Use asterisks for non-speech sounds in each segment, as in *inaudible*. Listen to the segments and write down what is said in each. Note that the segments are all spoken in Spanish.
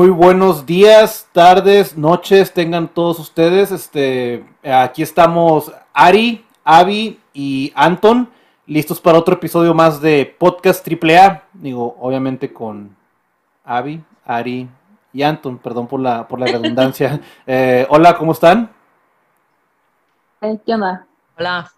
Muy buenos días, tardes, noches, tengan todos ustedes. Este, aquí estamos Ari, Avi y Anton, listos para otro episodio más de Podcast AAA. Digo, obviamente con Avi, Ari y Anton, perdón por la, por la redundancia. *laughs* Eh, hola, ¿cómo están? Eh, ¿Qué onda? Hola.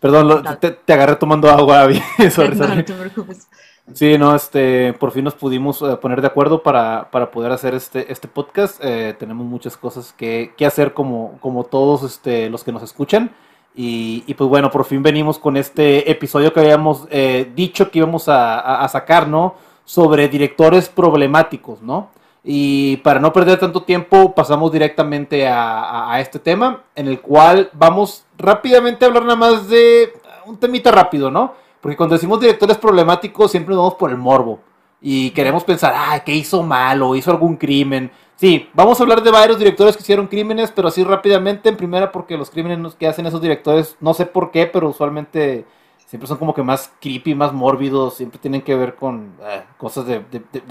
Perdón, te, agarré tomando agua, Avi. *laughs* no, te preocupes. Sí, no, este, por fin nos pudimos eh, poner de acuerdo para, para poder hacer este, este podcast. Eh, tenemos muchas cosas que, que, hacer como, como todos este, los que nos escuchan. Y, y, pues bueno, por fin venimos con este episodio que habíamos eh, dicho que íbamos a, a, sacar, ¿no? Sobre directores problemáticos, ¿no? Y para no perder tanto tiempo, pasamos directamente a, a, este tema, en el cual vamos rápidamente a hablar nada más de un temita rápido, ¿no? Porque cuando decimos directores problemáticos, siempre nos vamos por el morbo. Y queremos pensar, ah, ¿qué hizo mal o hizo algún crimen? Sí, vamos a hablar de varios directores que hicieron crímenes, pero así rápidamente. En primera, porque los crímenes que hacen esos directores, no sé por qué, pero usualmente siempre son como que más creepy, más mórbidos, siempre tienen que ver con eh, cosas de,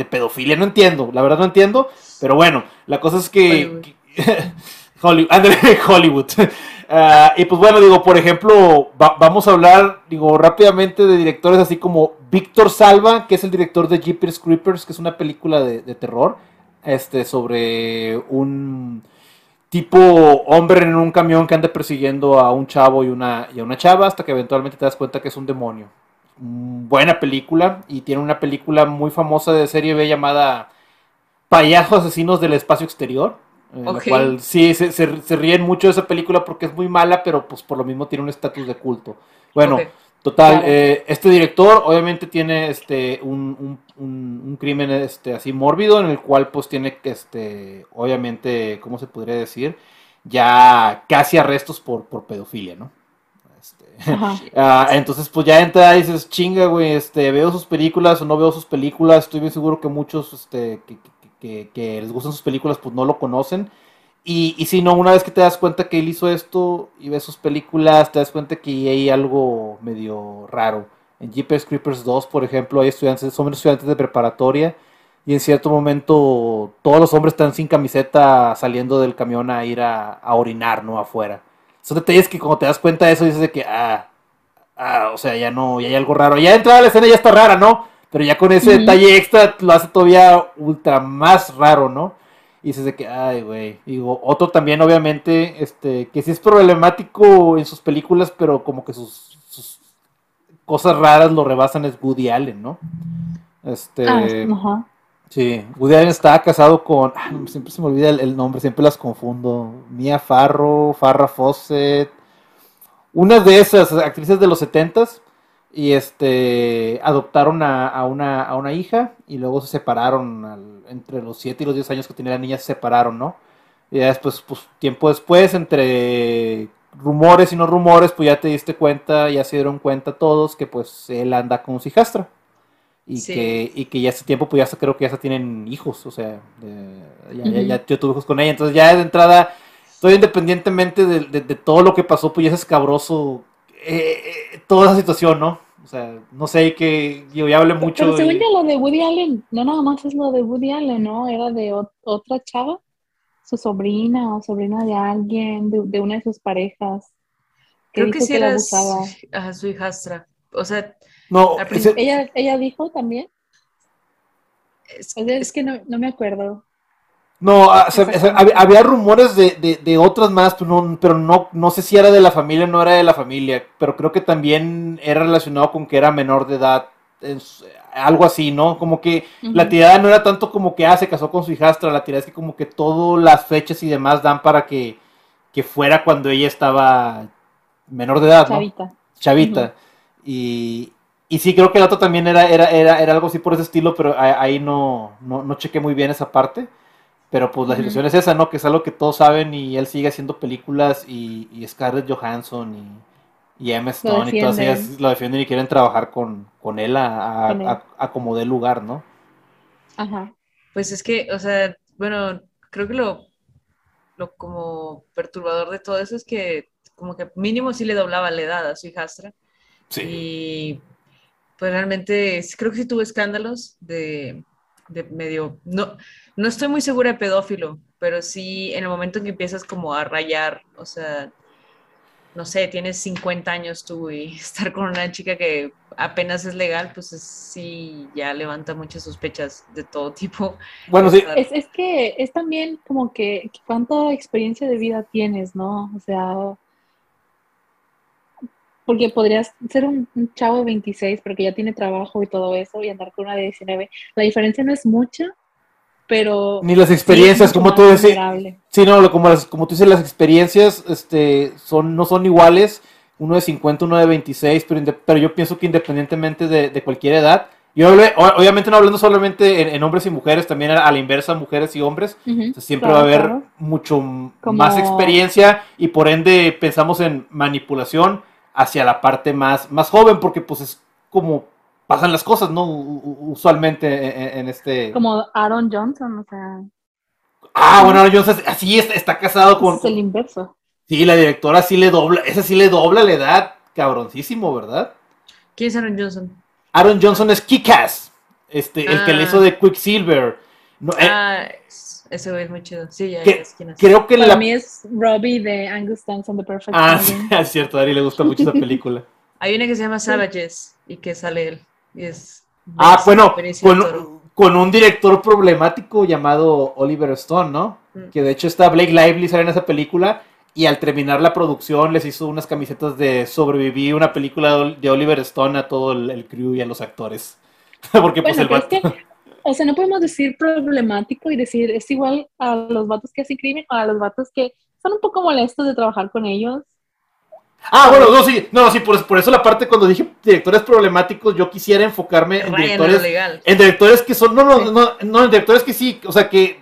pedofilia. No entiendo, la verdad no entiendo, pero bueno, la cosa es que... Hollywood, *laughs* Hollywood. *laughs* Ah, y pues bueno, digo, por ejemplo, vamos a hablar, digo, rápidamente de directores así como Víctor Salva, que es el director de Jeepers Creepers, que es una película de, terror, este, sobre un tipo hombre en un camión que anda persiguiendo a un chavo y una, y a una chava hasta que eventualmente te das cuenta que es un demonio. Buena película y tiene una película muy famosa de serie B llamada Payasos Asesinos del Espacio Exterior lo cual sí, se, se, ríen mucho de esa película porque es muy mala, pero pues por lo mismo tiene un estatus de culto. Bueno, total, eh, este director obviamente tiene este un, un, crimen este así mórbido en el cual pues tiene que, este, obviamente, ¿cómo se podría decir? Ya casi arrestos por, por pedofilia, ¿no? Este, *laughs* ah, entonces, pues ya entra y dices, chinga, güey, este, veo sus películas o no veo sus películas. Estoy bien seguro que muchos este, que, que, les gustan sus películas, pues no lo conocen. Y, y si no, una vez que te das cuenta que él hizo esto y ves sus películas, te das cuenta que hay algo medio raro. En Jeepers Creepers 2, por ejemplo, hay estudiantes, son estudiantes de preparatoria y en cierto momento todos los hombres están sin camiseta saliendo del camión a ir a, orinar, ¿no? Afuera. Son detalles que cuando te das cuenta de eso dices de que, ah, ah, o sea, ya no, ya hay algo raro. Ya entrada la escena ya está rara, ¿no? Pero ya con ese detalle extra lo hace todavía ultra más raro, ¿no? Y dices de que, ay, güey. Digo, otro también, obviamente, este, que sí es problemático en sus películas, pero como que sus, cosas raras lo rebasan es Woody Allen, ¿no? Este. Ah, sí, Woody Allen estaba casado con. siempre se me olvida el, el, nombre, siempre las confundo. Mia Farro, Farrah Fawcett. Una de esas actrices de los setentas y este adoptaron a, una, a una hija y luego se separaron entre los 7 y los 10 años que tenía la niña se separaron, ¿no? Y después, pues tiempo después, entre rumores y no rumores, pues ya te diste cuenta, ya se dieron cuenta todos que pues él anda con su hijastra. Y, que, y que ya hace tiempo, pues ya creo que ya se tienen hijos, o sea, ya, yo tuve hijos con ella. Entonces ya de entrada, todo independientemente de, todo lo que pasó, pues ya es escabroso eh, eh, toda esa situación, ¿no? O sea, no sé que yo ya hablé mucho. Pero según ya lo de Woody Allen, no nada más es lo de Woody Allen, ¿no? Era de otra chava, su sobrina o sobrina de alguien, de, una de sus parejas. Creo que sí era a su hijastra. O sea, no, ella, ella dijo también. Es, que no, no me acuerdo. No, ah, había, rumores de, otras más, pero, no, pero no, no sé si era de la familia o no era de la familia, pero creo que también era relacionado con que era menor de edad, algo así, ¿no? Como que la tirada no era tanto como que, ah, se casó con su hijastra, la tirada es que como que todas las fechas y demás dan para que, fuera cuando ella estaba menor de edad, Chavita. Chavita. y, y sí, creo que el otro también era, era, era, era algo así por ese estilo, pero ahí no, no, no chequé muy bien esa parte. Pero pues la situación es esa, ¿no? Que es algo que todos saben y él sigue haciendo películas y, Scarlett Johansson y, y Emma Stone y todas ellas lo defienden y quieren trabajar con, él a, como dé lugar, ¿no? Ajá. Pues es que, o sea, bueno, creo que lo, lo como perturbador de todo eso es que como que mínimo sí le doblaba la edad a su hijastra. Sí. Y pues realmente creo que sí tuvo escándalos de, de medio, no, no estoy muy segura de pedófilo, pero sí en el momento en que empiezas como a rayar, o sea, no sé, tienes 50 años tú y *laughs* estar con una chica que apenas es legal, pues sí, ya levanta muchas sospechas de todo tipo. Bueno, sí. Es, es que es también como que cuánta experiencia de vida tienes, ¿no? O sea, porque podrías ser un, chavo de 26, pero que ya tiene trabajo y todo eso, y andar con una de 19. La diferencia no es mucha, pero... Ni las experiencias, como tú decís. Sí, no, como, como tú dices, las experiencias este, son, no son iguales. Uno de 50, uno de 26, pero, pero yo pienso que independientemente de, cualquier edad, yo obviamente no hablando solamente en, hombres y mujeres, también a, la inversa, mujeres y hombres, siempre va a haber mucho más experiencia y por ende pensamos en manipulación hacia la parte más, más joven, porque pues es como pasan las cosas, ¿no? Usualmente en, este... Como Aaron Johnson, o sea... Ah, bueno, Aaron Johnson así está, está casado con... Es el inverso. Sí, la directora sí le dobla, esa sí le dobla la edad, cabroncísimo, ¿verdad? ¿Quién es Aaron Johnson? Aaron Johnson es Kikas, este, el que le hizo de Quicksilver. No, eh, ah, ese güey es muy chido. Sí, ya, que, es. Creo que Para la... mí es Robbie de Angus Thompson, The Perfect Ah, sí, *laughs* es cierto, a Ari le gusta mucho esa *laughs* película. Hay una que se llama Savages y que sale él ah, bueno, con, un director problemático llamado Oliver Stone, ¿no? Mm. Que de hecho está Blake Lively sale en esa película y al terminar la producción les hizo unas camisetas de sobreviví una película de Oliver Stone a todo el, crew y a los actores. *laughs* Porque pues el o sea, no podemos decir problemático y decir es igual a los vatos que hacen crimen o a los vatos que son un poco molestos de trabajar con ellos Ah, bueno, no, sí, no, sí, por, por, eso la parte cuando dije directores problemáticos, yo quisiera enfocarme en directores, en directores que son, no, no, no, no, en directores que sí, o sea, que,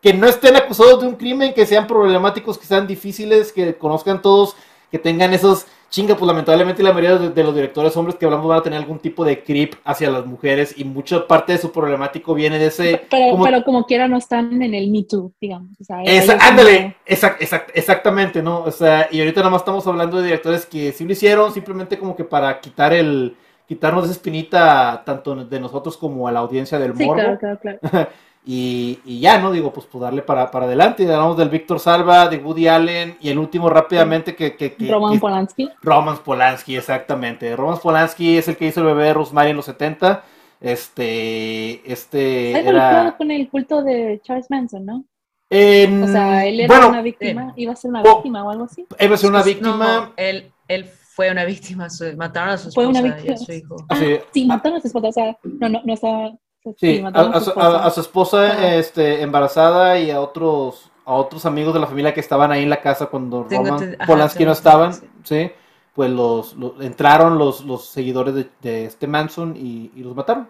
que no estén acusados de un crimen, que sean problemáticos, que sean difíciles, que conozcan todos, que tengan esos chinga, pues lamentablemente la mayoría de, los directores hombres que hablamos van a tener algún tipo de creep hacia las mujeres y mucha parte de su problemático viene de ese... Pero como, como quiera no están en el Me Too, digamos. O sea, ándale, exactamente, ¿no? O sea, y ahorita nada más estamos hablando de directores que sí lo hicieron simplemente como que para quitar el... quitarnos esa espinita tanto de nosotros como a la audiencia del morbo. Sí, claro, claro, claro. *laughs* Y, ya, ¿no? Digo, pues, pues darle para, para adelante. Y hablamos del Víctor Salva, de Woody Allen y el último rápidamente que... que, Roman Polanski. Roman Polanski, exactamente. Roman Polanski es el que hizo el bebé de Rosemary en los 70. Este... este era... con el culto de Charles Manson, ¿no? o sea, él era una víctima, iba a ser una víctima o algo así. Iba a ser una víctima. él, él fue una víctima, mataron a su esposa fue una víctima. y a su hijo. Ah, sí, mataron a su esposa, o sea, no, no, no estaba Sí, a, su esposa este, embarazada y a otros a otros amigos de la familia que estaban ahí en la casa cuando Roman Polanski no estaban, sí. pues los, entraron los, los seguidores de, este Manson y, los mataron.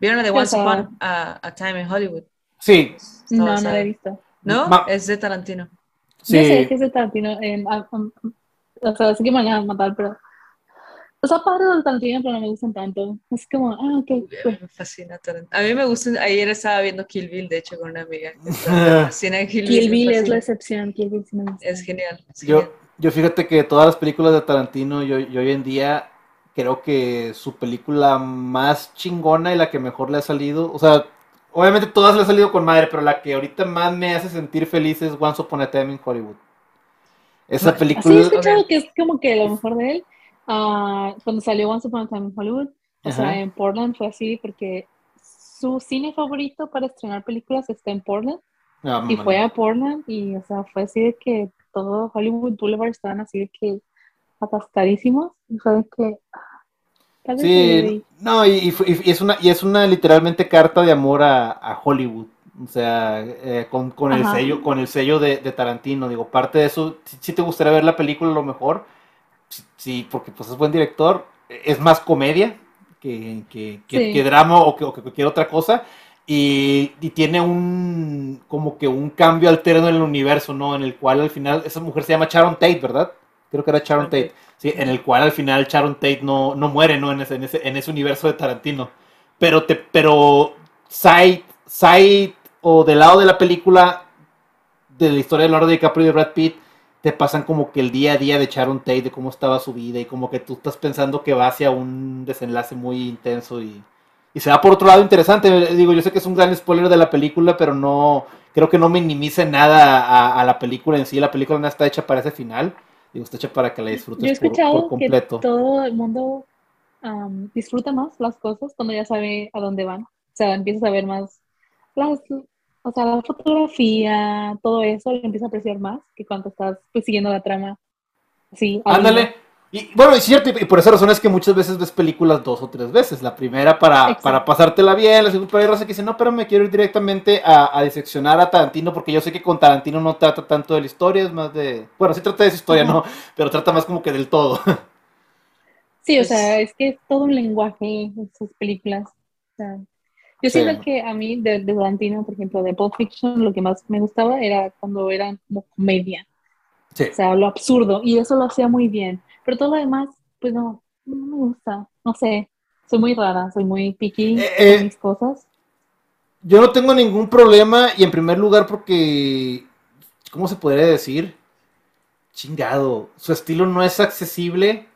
¿Vieron la de Once Upon a, Time in Hollywood? Sí. No, no la he visto. ¿No? es de Tarantino. Sí. Yo sé que es de Tarantino. o sea, sí que me van a matar, pero o sea, padre del Tarantino, pero no me gustan tanto. Es como, ah, ok. Me fascina Tarantino. A mí me gusta, ayer estaba viendo Kill Bill, de hecho, con una amiga. Me fascina Kill, Kill Bill. es la excepción, Kill Bill Es genial. yo, yo fíjate que todas las películas de Tarantino, yo, yo hoy en día creo que su película más chingona y la que mejor le ha salido, o sea, obviamente todas le ha salido con madre, pero la que ahorita más me hace sentir feliz es Once Upon a Time in Hollywood. Esa película. Sí, he escuchado que es como que lo mejor de él. Ah, cuando salió Once Upon a Time in Hollywood, o sea, en Portland fue así porque su cine favorito para estrenar películas está en Portland. Ah, y fue a Portland y, o sea, fue así de que todo Hollywood Boulevard estaban así de que atascadísimos. Y fue de que... Ah, sí, no, y, es una, y es una literalmente carta de amor a, Hollywood. O sea, eh, con, con, el sello, con el sello de, Tarantino. Digo, parte de eso, si, te gustaría ver la película, a lo mejor sí, porque pues es buen director, es más comedia que, que, drama o que, cualquier otra cosa. Y, tiene un como que un cambio alterno en el universo, ¿no? En el cual al final, esa mujer se llama Sharon Tate, ¿verdad? Creo que era Sharon Tate. Sí, en el cual al final Sharon Tate no, no muere, ¿no? En ese, en ese, en ese universo de Tarantino. Pero te, pero side, side o del lado de la película de la historia de Leonardo DiCaprio y de Brad Pitt, te pasan como que el día a día de Sharon Tate, de cómo estaba su vida y como que tú estás pensando que va hacia un desenlace muy intenso y y se va por otro lado interesante. Digo, yo sé que es un gran spoiler de la película, pero no, creo que no minimice nada a, la película en sí. La película no está hecha para ese final. Digo, está hecha para que la disfrutes yo he escuchado Que todo el mundo disfruta más las cosas cuando ya sabe a dónde van. O sea, empiezas a ver más las, o sea, la fotografía, todo eso, lo empieza a apreciar más que cuando estás pues, siguiendo la trama. Sí. Ándale. Y bueno, es cierto, y por esa razón es que muchas veces ves películas dos o tres veces. La primera para, para pasártela bien, la segunda para raza que dice, no, pero me quiero ir directamente a, a, diseccionar a Tarantino, porque yo sé que con Tarantino no trata tanto de la historia, es más de. Bueno, sí trata de esa historia, ¿no? Pero trata más como que del todo. Sí, o sea, es que es todo un lenguaje en sus películas. Yo siento que a mí, de, de Tarantino, por ejemplo, de Pulp Fiction, lo que más me gustaba era cuando eran como comedia. Sí. O sea, lo absurdo, y eso lo hacía muy bien pero todo lo demás, pues no, no me gusta. No sé, soy muy rara, soy muy picky eh, con eh, mis cosas. Yo no tengo ningún problema y en primer lugar porque, ¿cómo se podría decir? Chingado, su estilo no es accesible.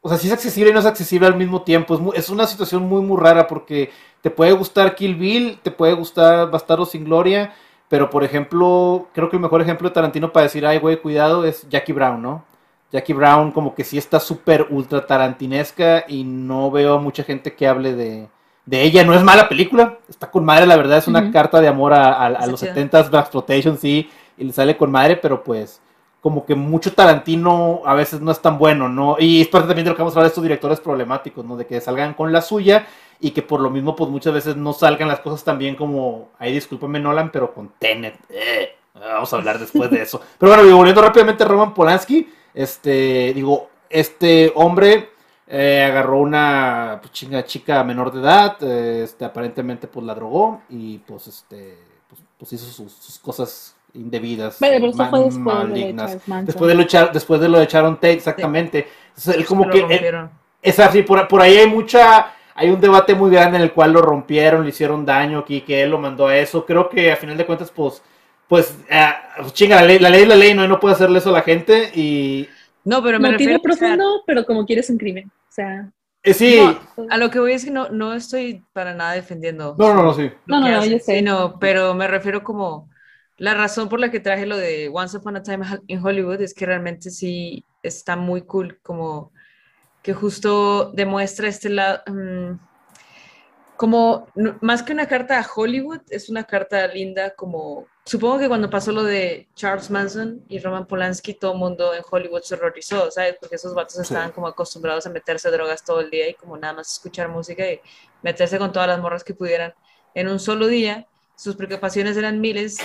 O sea, sí es accesible y no es accesible al mismo tiempo. Es, es una situación muy, muy rara porque te puede gustar Kill Bill, te puede gustar Bastardo sin Gloria, pero por ejemplo, creo que el mejor ejemplo de Tarantino para decir, ay, güey, cuidado, es Jackie Brown, ¿no? Jackie Brown como que sí está súper ultra tarantinesca y no veo mucha gente que hable de, ella. No es mala película, está con madre, la verdad es una carta de amor a, los 70s, Black Exploitation, sí, y le sale con madre, pero pues como que mucho Tarantino a veces no es tan bueno, ¿no? Y es parte también de lo que vamos a hablar de estos directores problemáticos, ¿no? De que salgan con la suya y que por lo mismo pues muchas veces no salgan las cosas tan bien como, ahí discúlpame Nolan, pero con Tenet. Eh, vamos a hablar después de eso. *laughs* Pero bueno, volviendo rápidamente a Roman Polanski, este, digo, este hombre eh, agarró una pues, chinga chica menor de edad, eh, este, aparentemente pues la drogó y pues este, pues, pues hizo sus, cosas indebidas, pero eso fue después malignas. De después de luchar, después de lo de Sharon Tate, exactamente. él como que es así, por, por ahí hay mucha hay un debate muy grande en el cual lo rompieron, le hicieron daño aquí, que él lo mandó a eso. Creo que a final de cuentas, pues, pues, uh, chinga, la ley, la ley es la ley, no, no puede hacerle eso a la gente y... No, pero me no refiero... profundo, pero como quieres un crimen, o sea... Eh, sí. a lo que voy es que no, no estoy para nada defendiendo. No, no, no, sí. No, no, no, yo sé. No, pero me refiero como... La razón por la que traje lo de Once Upon a Time in Hollywood es que realmente sí está muy cool, como que justo demuestra este lado... Mm, como más que una carta a Hollywood, es una carta linda como supongo que cuando pasó lo de Charles Manson y Roman Polanski, todo el mundo en Hollywood se horrorizó, ¿sabes? Porque esos vatos estaban como acostumbrados a meterse drogas todo el día y como nada más escuchar música y meterse con todas las morras que pudieran en un solo día. Sus preocupaciones eran miles,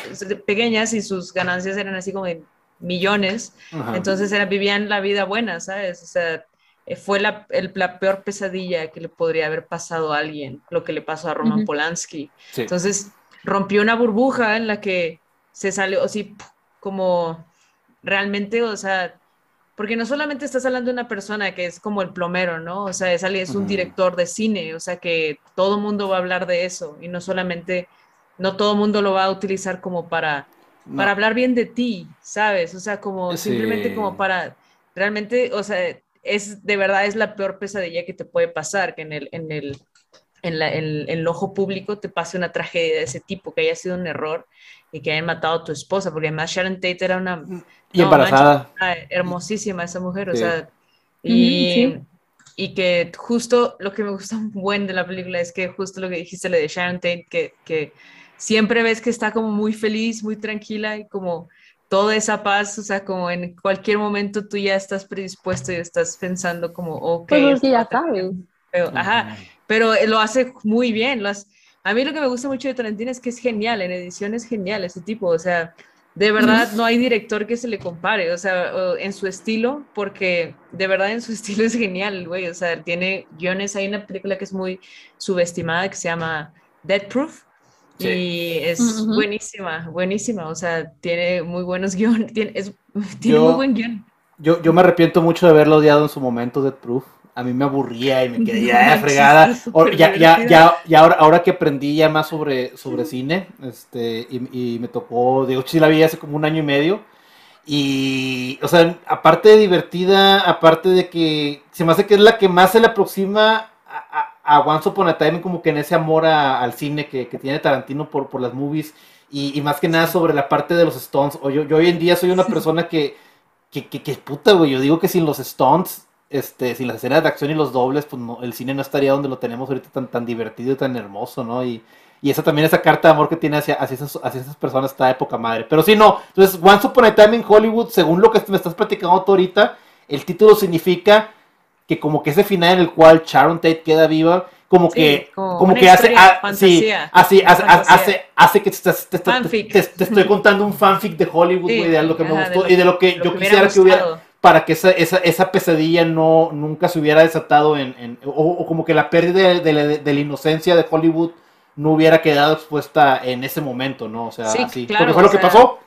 pequeñas y sus ganancias eran así como de millones. Entonces era, vivían la vida buena, ¿sabes? O sea, fue la, el, la, peor pesadilla que le podría haber pasado a alguien, lo que le pasó a Roman Polanski. Entonces, rompió una burbuja en la que se salió así como realmente, o sea, porque no solamente estás hablando de una persona que es como el plomero, ¿no? O sea, es, es un director de cine, o sea, que todo mundo va a hablar de eso y no solamente, no todo mundo lo va a utilizar como para, para hablar bien de ti, ¿sabes? O sea, como simplemente como para, realmente, o sea, es de verdad es la peor pesadilla que te puede pasar, que en el, en el, en, el, ojo público te pase una tragedia de ese tipo, que haya sido un error y que hayan matado a tu esposa, porque además Sharon Tate era una... Y embarazada. hermosísima esa mujer, o sea, y, y, que justo lo que me gusta un buen de la película es que justo lo que dijiste le de Sharon Tate, que, que siempre ves que está como muy feliz, muy tranquila y como toda esa paz, o sea, como en cualquier momento tú ya estás predispuesto y estás pensando como, ok. Pues ya sabes. ajá, pero lo hace muy bien. a mí lo que me gusta mucho de Tarantino es que es genial, en edición es genial ese tipo, o sea, de verdad no hay director que se le compare, o sea, en su estilo, porque de verdad en su *laughs* estilo es genial, güey, o sea, tiene guiones, hay una película que es muy subestimada que se llama Dead Proof. Y es buenísima, buenísima, o sea, tiene muy buenos *laughs* guiones, tiene, tiene muy buen guion. Yo, yo me arrepiento mucho de haberlo odiado en su momento, Dead Proof a mí me aburría y me quedé *laughs* ya fregada. ya, ya, ya, ya ahora, ahora, que aprendí ya más sobre, sobre cine, este, y, me tocó, digo, sí la vi hace como un año y medio. Y, o sea, aparte de divertida, aparte de que se me hace que es la que más se le aproxima a, a Once Upon a Time como que en ese amor al cine que, tiene Tarantino por, por las movies y, más que nada sobre la parte de los stunts. O yo, yo hoy en día soy una persona que, que, que, puta, güey, yo digo que sin los stunts, este, sin las escenas de acción y los dobles, pues el cine no estaría donde lo tenemos ahorita tan, tan divertido y tan hermoso, ¿no? Y, y esa también, esa carta de amor que tiene hacia, hacia, esas, hacia esas personas está de época madre. Pero sí, no. Entonces, Once Upon a Time in Hollywood, según lo que me estás platicando tú ahorita, el título significa que como que ese final en el cual Sharon Tate queda viva, como que, como, que hace, sí, así, hace, hace, que te, te, estoy contando un fanfic de Hollywood, de lo que me gustó y de lo que yo quisiera que hubiera, para que esa, esa, esa, pesadilla no, nunca se hubiera desatado en, o, como que la pérdida de, de, la inocencia de Hollywood no hubiera quedado expuesta en ese momento, ¿no? O sea, sí, claro, porque fue lo que pasó.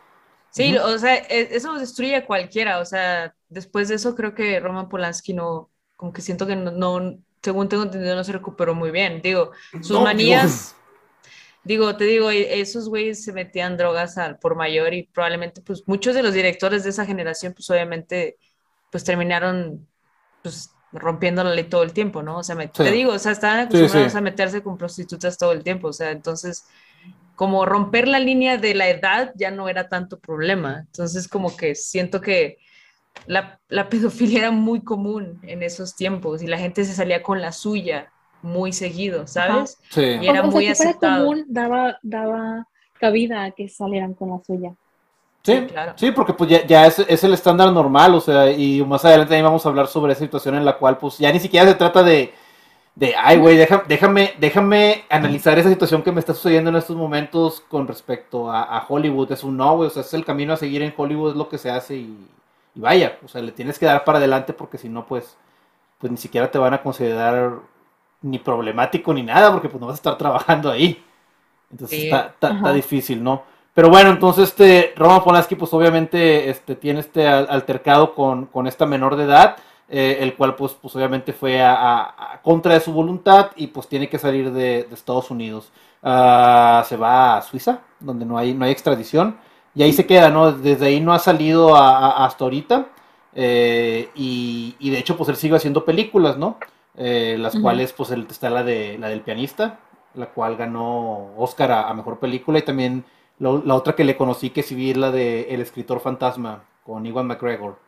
Sí, o sea, e, eso destruye a cualquiera, o sea, después de eso creo que Roman Polanski no, como que siento que no, según tengo entendido, no se recuperó muy bien. Digo, sus manías, digo, te digo, e, esos güeyes se metían drogas al por mayor y probablemente, pues, muchos de los directores de esa generación, pues, obviamente, pues, terminaron, pues, rompiendo la ley todo el tiempo, ¿no? O sea, te digo, o sea, estaban acostumbrados a meterse con prostitutas todo el tiempo, o sea, entonces, como romper la línea de la edad ya no era tanto problema. Entonces, como que siento que la, pedofilia era muy común en esos tiempos y la gente se salía con la suya muy seguido, ¿sabes? Sí. Y era muy aceptado. común, daba, daba cabida a que salieran con la suya. Sí, claro. sí, porque pues ya, es, el estándar normal, o sea, y más adelante también vamos a hablar sobre esa situación en la cual pues ya ni siquiera se trata de, de ay, güey, déjame, déjame analizar esa situación que me está sucediendo en estos momentos con respecto a, a Hollywood. Es un no, güey, o sea, es el camino a seguir en Hollywood, es lo que se hace y, y vaya, o sea, le tienes que dar para adelante porque si no, pues, pues ni siquiera te van a considerar ni problemático ni nada porque pues no vas a estar trabajando ahí. Entonces está, difícil, ¿no? Pero bueno, entonces este Roman Polanski pues obviamente este, tiene este altercado con, con esta menor de edad, eh, el cual pues, pues obviamente fue a, contra de su voluntad y pues tiene que salir de, Estados Unidos. Ah, se va a Suiza, donde no hay, no hay extradición. Y ahí se queda, ¿no? Desde ahí no ha salido hasta ahorita. Eh, y, de hecho, pues él sigue haciendo películas, ¿no? Eh, las cuales, pues está la, de, la del pianista, la cual ganó Oscar a, mejor película. Y también la otra que le conocí, que sí la de El escritor fantasma, con Iwan McGregor.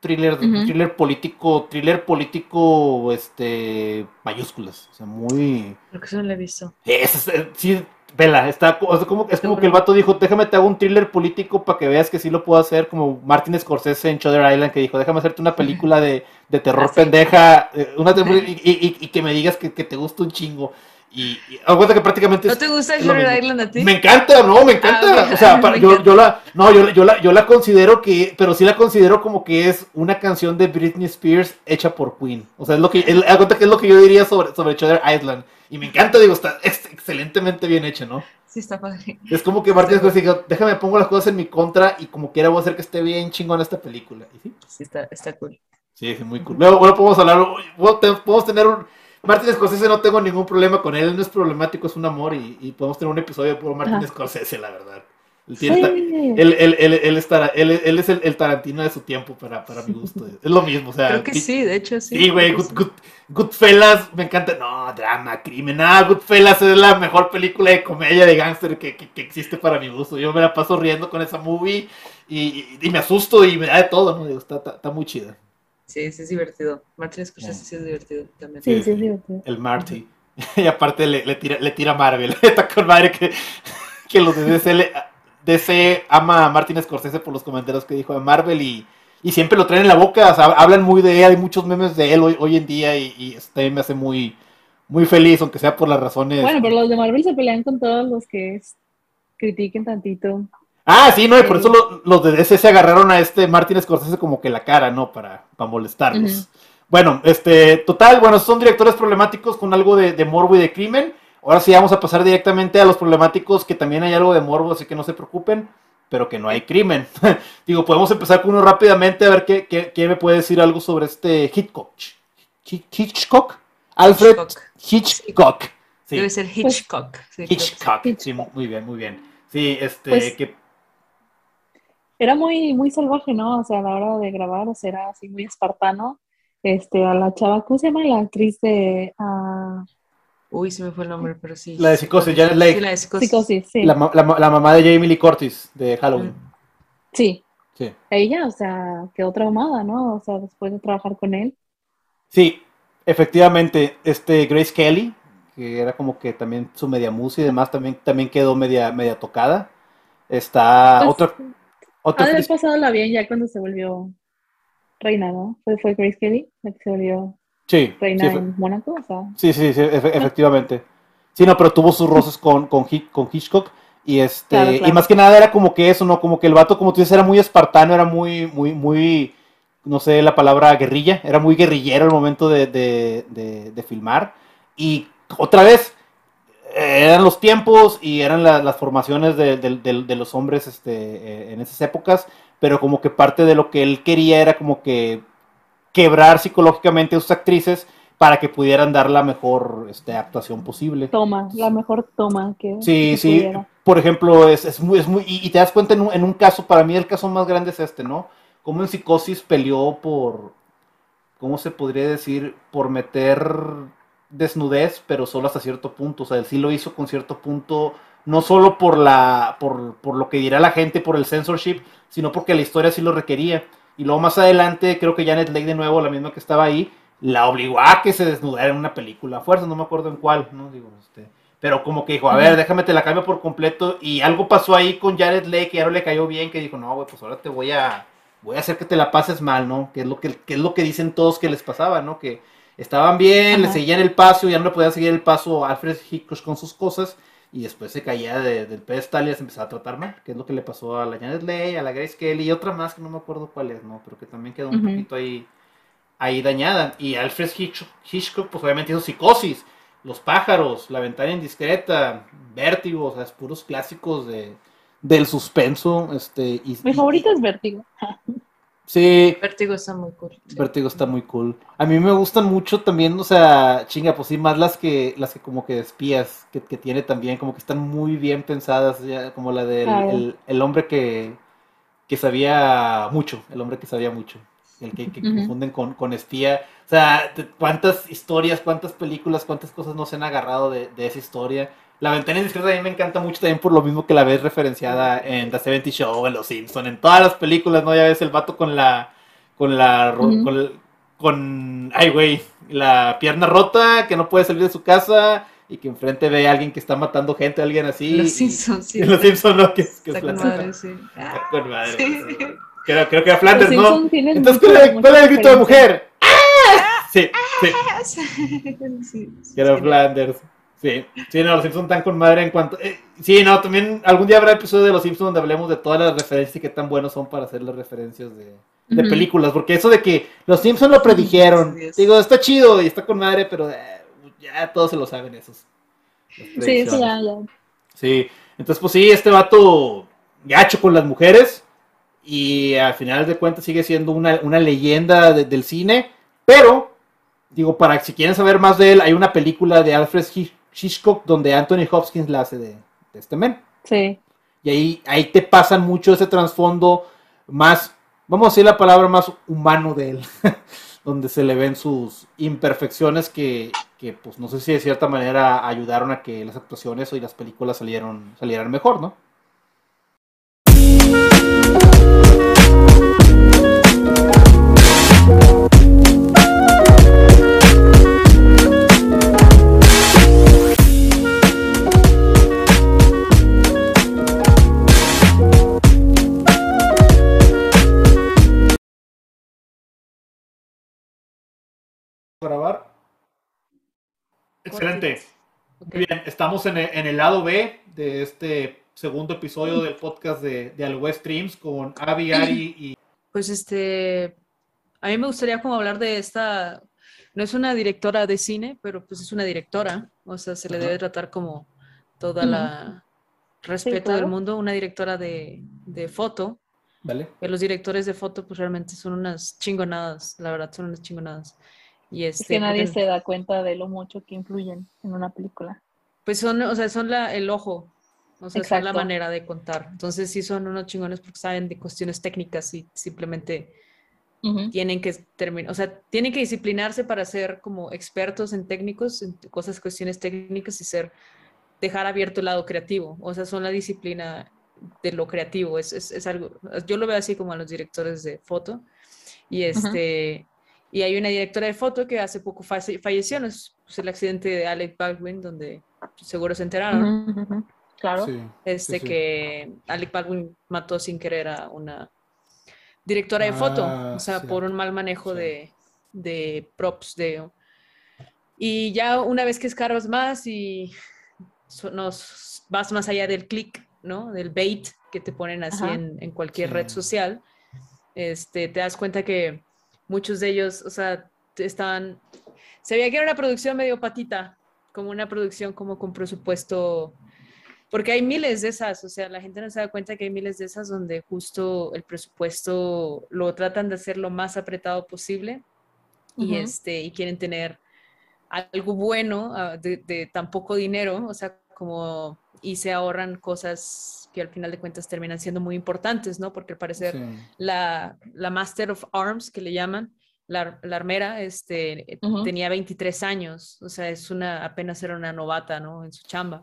Thriller, thriller político, thriller político, este, mayúsculas. O sea, muy. Lo que eso no le he visto. Es, sí, vela, está, como, es como que el vato dijo, déjame te hago un thriller político para que veas que sí lo puedo hacer, como Martin Scorsese en Shutter Island, que dijo, déjame hacerte una película de, de terror ah, pendeja, eh, una y, y, que me digas que, que, te gusta un chingo. Y, y cuenta que prácticamente... ¿No te gusta Shutter Island a ti? Me encanta, no, me encanta. Ah, o sea, *laughs* yo, yo, la, no, yo, yo, la, yo la considero que, pero sí la considero como que es una canción de Britney Spears hecha por Queen. O sea, es lo que, es, que es lo que yo diría sobre, sobre Shutter Island. Y me encanta, digo, está excelentemente bien hecho, ¿no? Sí, está padre. Es como que Martín Scorsese dijo, déjame pongo las cosas en mi contra y como quiera voy a hacer que esté bien chingón esta película. ¿Y sí? sí, está, está cool. Sí, sí, muy cool. Luego, podemos hablar, podemos tener un... Martín Scorsese no tengo ningún problema con él, no es problemático, es un amor y, y podemos tener un episodio de puro Martín Scorsese, la verdad. Él, él, estará, él, es el, Tarantino de su tiempo para, para mi gusto. Es lo mismo, o sea. Creo que sí, de hecho sí. Sí, güey, Goodfellas, me encanta. No, drama, crimen. Ah, Goodfellas es la mejor película de comedia de gángster que, que, existe para mi gusto. Yo me la paso riendo con esa movie y, y, me asusto y me da de todo, ¿no? está, está, muy chida. Sí, sí es divertido. Martin Scorsese sí es divertido también. Sí, sí es divertido. El Marty. *laughs* y aparte le, le, tira, le tira Marvel. *laughs* Está con madre que, que los de DC le DC ama a Martin Scorsese por los comentarios que dijo de Marvel y, siempre lo traen en la boca, o sea, hablan muy de él, hay muchos memes de él hoy, hoy en día y, este me hace muy, muy feliz, aunque sea por las razones. Bueno, pero los de Marvel se pelean con todos los que critiquen tantito. Ah, sí, no, y por eso los de DC se agarraron a este Martin Scorsese como que la cara, ¿no? Para, para molestarlos. Bueno, este, total, bueno, son directores problemáticos con algo de, de morbo y de crimen. Ahora sí vamos a pasar directamente a los problemáticos, que también hay algo de morbo, así que no se preocupen, pero que no hay crimen. *laughs* Digo, podemos empezar con uno rápidamente a ver qué, me puede decir algo sobre este Hitchcock. Hitchcock. Alfred Hitchcock. Debe ser Hitchcock. Hitchcock. Sí, muy bien, muy bien. Sí, este, pues, que... Era muy, muy salvaje, ¿no? O sea, a la hora de grabar, o sea, era así muy espartano. Este, a la chava, ¿cómo se llama la actriz de... Uh, Uy, se me fue el nombre, pero sí. La de Psicosis, Janet Lake. Sí, la de Psicosis. Psicosis, sí. La, ma- la ma- la mamá de Jamie Lee Curtis de Halloween. Sí. Sí. Ella, o sea, quedó traumada, ¿no? O sea, después de trabajar con él. Sí, efectivamente, este Grace Kelly, que era como que también su media mus y demás, también, también quedó media, media tocada. Está Pues, otra, otra Ha de haber pasado la bien ya cuando se volvió reina, ¿no? Fue, fue Grace Kelly la que se volvió sí, reina sí, en Mónaco, o sea. Sí, sí, sí, efe- efectivamente. Sí, no, pero tuvo sus roces con, con, Hi- con Hitchcock. Y este, Claro, y más que nada era como que eso, ¿no? Como que el vato, como tú dices, era muy espartano, era muy, muy, muy, no sé la palabra guerrilla, era muy guerrillero al momento de, de, de- de filmar. Y otra vez, eran los tiempos y eran la- las formaciones de, de- de- de los hombres este, eh, en esas épocas, pero como que parte de lo que él quería era como que quebrar psicológicamente a sus actrices para que pudieran dar la mejor este, actuación posible. Toma, la mejor toma que, Sí, que sí. pudiera. Por ejemplo, es, es muy, es muy, y, y te das cuenta en un, en un caso, para mí el caso más grande es este, ¿no? Como en Psicosis peleó por, ¿cómo se podría decir? Por meter desnudez, pero solo hasta cierto punto. O sea, él sí lo hizo con cierto punto, no solo por la, por, por lo que dirá la gente, por el censorship, sino porque la historia sí lo requería. Y luego más adelante, creo que Janet Leigh de nuevo, la misma que estaba ahí, la obligó a que se desnudara en una película a fuerza, no me acuerdo en cuál, ¿no? Digo, este, pero como que dijo, a ver, déjame te la cambio por completo, y algo pasó ahí con Jared Leigh que ya no le cayó bien, que dijo, no, güey, pues ahora te voy a, voy a hacer que te la pases mal, ¿no? Que es lo que, que es lo que dicen todos que les pasaba, ¿no? Que estaban bien, le Ajá. seguían el paso, ya no le podían seguir el paso a Alfred Hitchcock con sus cosas, y después se caía de- del pedestal y se empezaba a tratar mal, que es lo que le pasó a la Janet Leigh, a la Grace Kelly, y otra más que no me acuerdo cuál es, ¿no? Pero que también quedó un poquito ahí ahí dañada. Y Alfred Hitchcock, Hitchcock, pues obviamente hizo Psicosis, Los pájaros, La ventana indiscreta, Vértigo, o sea, es puros clásicos de, del suspenso. Este, y, Mi y- favorito es Vértigo. *laughs* Sí, Vértigo está muy cool. Vértigo está muy cool. A mí me gustan mucho también, o sea, chinga, pues sí, más las que, las que como que de espías, que, que tiene también, como que están muy bien pensadas, ya, como la del el, el hombre que, que sabía mucho, el hombre que sabía mucho, el que, que confunden con, con espía. O sea, cuántas historias, cuántas películas, cuántas cosas no se han agarrado de, de esa historia. La ventana indiscreta a mí me encanta mucho también por lo mismo que la ves referenciada en The 70 Show, en Los Simpson, en todas las películas, ¿no? Ya ves el vato con la, con la, con, ay güey, la pierna rota, que no puede salir de su casa y que enfrente ve a alguien que está matando gente, alguien así. Los Simpsons, sí. *laughs* Los Simpson, ¿no? Que, que Está es con madre, sí. Ah, Está con madre, Sí. Creo, creo que era Flanders, Los ¿no? Entonces, ¿cuál era el grito de mujer? ¡Ah! *laughs* Sí, sí. sí, Que era sí. Flanders. Sí, sí, no, los Simpsons están con madre en cuanto. eh, sí, no, también algún día habrá episodio de los Simpsons donde hablemos de todas las referencias y qué tan buenos son para hacer las referencias de, de películas. Porque eso de que los Simpsons lo predijeron, digo, está chido y está con madre, pero eh, ya todos se lo saben esos. Sí, predicciones. ya, ya. Sí, entonces pues sí, este vato gacho con las mujeres y al final de cuentas sigue siendo una, una leyenda de- del cine, pero digo, para si quieren saber más de él, hay una película de Alfred Hitch- Hitchcock donde Anthony Hopkins la hace de, de este men. Sí. Y ahí, ahí te pasan mucho ese trasfondo más, vamos a decir la palabra más humano de él, *laughs* donde se le ven sus imperfecciones que, que, pues no sé si de cierta manera ayudaron a que las actuaciones y las películas salieron, salieran mejor, ¿no? Excelente. Ok. Muy bien, estamos en el, en el lado B de este segundo episodio del podcast de, de Al West Streams con Avi, Ari y Pues este, a mí me gustaría como hablar de esta, no es una directora de cine, pero pues es una directora, o sea, se le debe tratar como toda la respeto del claro. mundo, una directora de, de foto, ¿Vale? que los directores de foto pues realmente son unas chingonadas, la verdad, son unas chingonadas. Y Es este, que nadie porque- se da cuenta de lo mucho que influyen en una película. Pues son, o sea, son la, el ojo, o sea, son la Exacto. manera de contar. Entonces sí son unos chingones porque saben de cuestiones técnicas y simplemente tienen que terminar, o sea, tienen que disciplinarse para ser como expertos en técnicos, en cosas, cuestiones técnicas y ser, dejar abierto el lado creativo. O sea, son la disciplina de lo creativo. Es, es, es algo, yo lo veo así como a los directores de foto. Y este, y hay una directora de foto que hace poco falleció, ¿no? es pues, el accidente de Alec Baldwin, donde seguro se enteraron. Claro. este que Alec Baldwin mató sin querer a una directora de foto, ah, o sea, por un mal manejo de, de, props. De, y ya una vez que escarbas más y nos vas más allá del click, ¿no? Del bait que te ponen así en, en, cualquier red social, este, te das cuenta que muchos de ellos, o sea, estaban, se veía que era una producción medio patita, como una producción como con presupuesto porque hay miles de esas, o sea, la gente no se da cuenta que hay miles de esas donde justo el presupuesto lo tratan de hacer lo más apretado posible y, este, y quieren tener algo bueno ah, de, tan poco dinero, o sea, como y se ahorran cosas que al final de cuentas terminan siendo muy importantes, ¿no? Porque al parecer la, la, Master of Arms, que le llaman, la, la armera, este, tenía 23 años, o sea, es una, apenas era una novata, ¿no? En su chamba.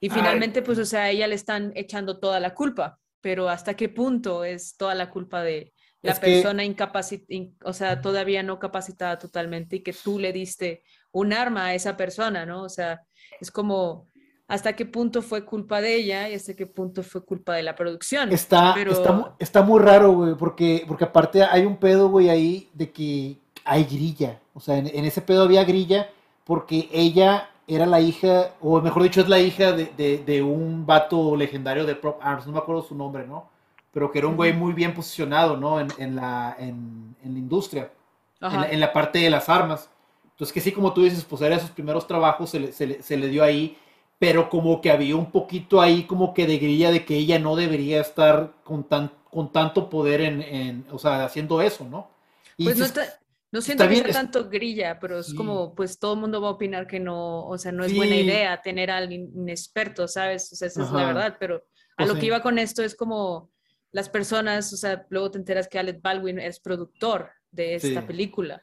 Y finalmente, pues, o sea, a ella le están echando toda la culpa, pero ¿hasta qué punto es toda la culpa de la persona incapacitada, o sea, todavía no capacitada totalmente y que tú le diste un arma a esa persona, ¿no? O sea, es como, ¿hasta qué punto fue culpa de ella y hasta qué punto fue culpa de la producción? Está, está, está, muy raro, güey, porque, porque aparte hay un pedo, güey, ahí de que hay grilla, o sea, en ese pedo había grilla porque ella era la hija, o mejor dicho, es la hija de, un vato legendario de Prop Arms, no me acuerdo su nombre, ¿no? Pero que era un güey muy bien posicionado, ¿no? En, la, en, la industria, en la, parte de las armas. Entonces, que sí, como tú dices, pues era sus primeros trabajos, se le, se le, dio ahí, pero como que había un poquito ahí como que de grilla de que ella no debería estar con, tan, con tanto poder en, o sea, haciendo eso, ¿no? Y pues no está, no siento que sea tanto grilla, pero es como, pues todo el mundo va a opinar que no, o sea, no es buena idea tener a alguien inexperto, ¿sabes? O sea, esa es la verdad, pero a pues lo que iba con esto es como las personas, o sea, luego te enteras que Alec Baldwin es productor de esta película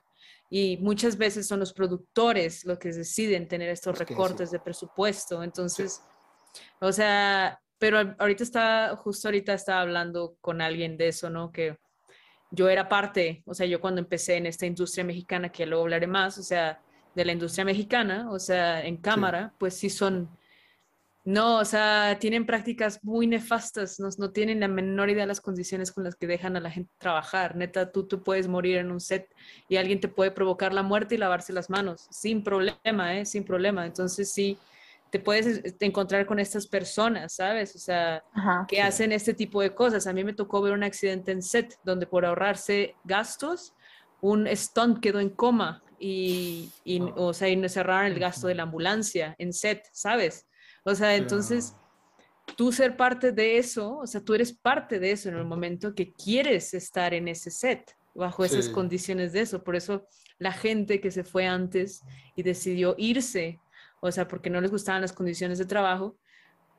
y muchas veces son los productores los que deciden tener estos recortes de presupuesto, entonces, o sea, pero ahorita está, justo ahorita estaba hablando con alguien de eso, ¿no? Que yo era parte, o sea, yo cuando empecé en esta industria mexicana, que luego hablaré más, o sea, de la industria mexicana, o sea, en cámara, pues sí son, no, o sea, tienen prácticas muy nefastas, no, no, tienen la menor idea de las condiciones con las que dejan a la gente trabajar. Neta, tú, tú puedes morir en un set y alguien te puede provocar la muerte y lavarse las manos, sin problema, ¿eh? Sin problema. Entonces sí, te puedes encontrar con estas personas, ¿sabes? O sea, que hacen este tipo de cosas. A mí me tocó ver un accidente en set donde por ahorrarse gastos, un stunt quedó en coma y, y o sea, y cerraron el gasto de la ambulancia en set, ¿sabes? O sea, entonces, tú ser parte de eso, o sea, tú eres parte de eso en el momento que quieres estar en ese set, bajo esas condiciones de eso. Por eso la gente que se fue antes y decidió irse o sea, porque no les gustaban las condiciones de trabajo,